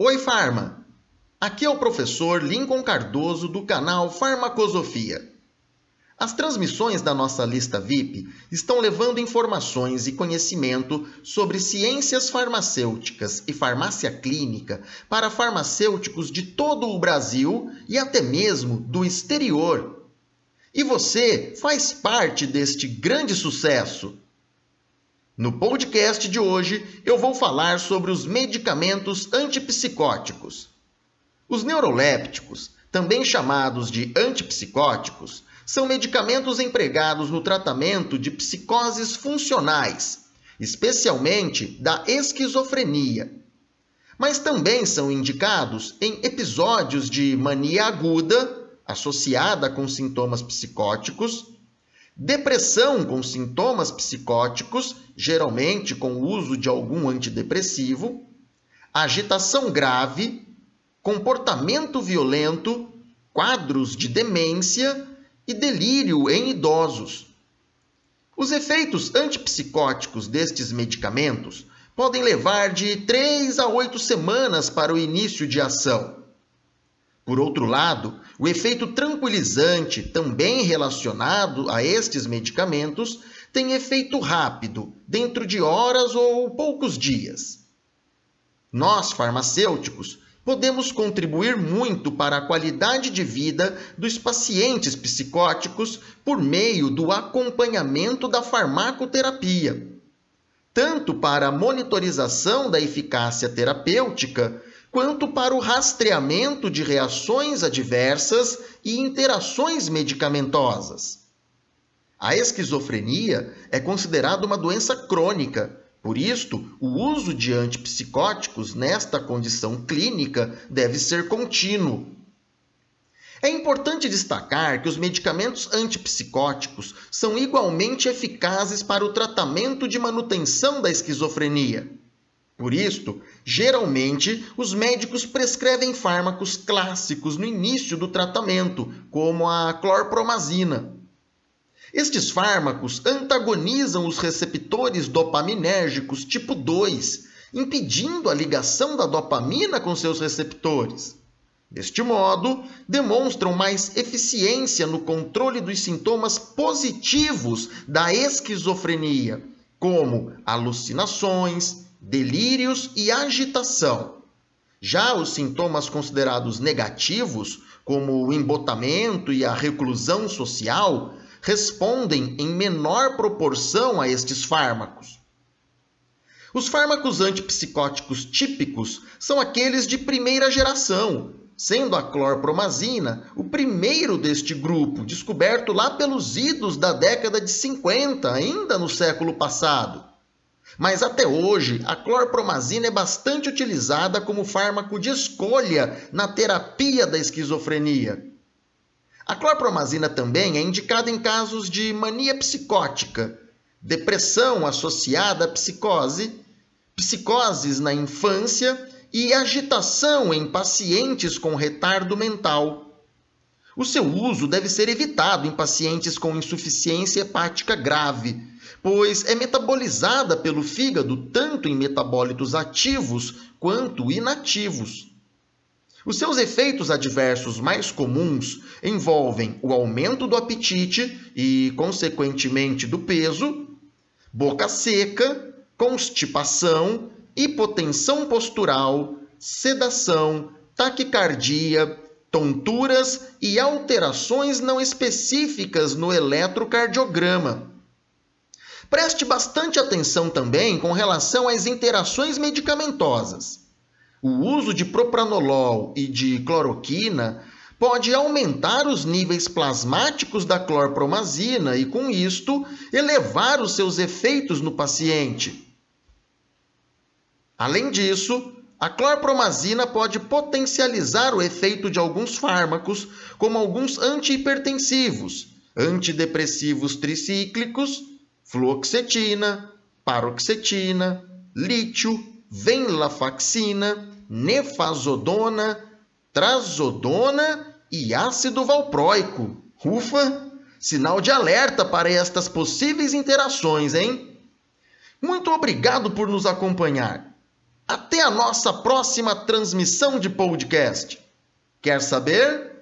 Oi, Farma! Aqui é o professor Lincoln Cardoso do canal Farmacosofia. As transmissões da nossa lista VIP estão levando informações e conhecimento sobre ciências farmacêuticas e farmácia clínica para farmacêuticos de todo o Brasil e até mesmo do exterior. E você faz parte deste grande sucesso. No podcast de hoje, eu vou falar sobre os medicamentos antipsicóticos. Os neurolépticos, também chamados de antipsicóticos, são medicamentos empregados no tratamento de psicoses funcionais, especialmente da esquizofrenia. Mas também são indicados em episódios de mania aguda, associada com sintomas psicóticos, depressão com sintomas psicóticos, geralmente com o uso de algum antidepressivo, agitação grave, comportamento violento, quadros de demência e delírio em idosos. Os efeitos antipsicóticos destes medicamentos podem levar de 3 a 8 semanas para o início de ação. Por outro lado, o efeito tranquilizante, também relacionado a estes medicamentos, tem efeito rápido, dentro de horas ou poucos dias. Nós, farmacêuticos, podemos contribuir muito para a qualidade de vida dos pacientes psicóticos por meio do acompanhamento da farmacoterapia, tanto para a monitorização da eficácia terapêutica quanto para o rastreamento de reações adversas e interações medicamentosas. A esquizofrenia é considerada uma doença crônica, por isto, o uso de antipsicóticos nesta condição clínica deve ser contínuo. É importante destacar que os medicamentos antipsicóticos são igualmente eficazes para o tratamento de manutenção da esquizofrenia. Por isto, geralmente, os médicos prescrevem fármacos clássicos no início do tratamento, como a clorpromazina. Estes fármacos antagonizam os receptores dopaminérgicos tipo 2, impedindo a ligação da dopamina com seus receptores. Deste modo, demonstram mais eficiência no controle dos sintomas positivos da esquizofrenia, como alucinações, delírios e agitação. Já os sintomas considerados negativos, como o embotamento e a reclusão social, respondem em menor proporção a estes fármacos. Os fármacos antipsicóticos típicos são aqueles de primeira geração, sendo a clorpromazina o primeiro deste grupo, descoberto lá pelos idos da década de 50, ainda no século passado. Mas até hoje, a clorpromazina é bastante utilizada como fármaco de escolha na terapia da esquizofrenia. A clorpromazina também é indicada em casos de mania psicótica, depressão associada à psicose, psicoses na infância e agitação em pacientes com retardo mental. O seu uso deve ser evitado em pacientes com insuficiência hepática grave, pois é metabolizada pelo fígado tanto em metabólitos ativos quanto inativos. Os seus efeitos adversos mais comuns envolvem o aumento do apetite e, consequentemente, do peso, boca seca, constipação, hipotensão postural, sedação, taquicardia, tonturas e alterações não específicas no eletrocardiograma. Preste bastante atenção também com relação às interações medicamentosas. O uso de propranolol e de cloroquina pode aumentar os níveis plasmáticos da clorpromazina e, com isto, elevar os seus efeitos no paciente. Além disso, a clorpromazina pode potencializar o efeito de alguns fármacos, como alguns antihipertensivos, antidepressivos tricíclicos fluoxetina, paroxetina, lítio, venlafaxina, nefazodona, trazodona e ácido valproico. Ufa! Sinal de alerta para estas possíveis interações, hein? Muito obrigado por nos acompanhar. Até a nossa próxima transmissão de podcast. Quer saber?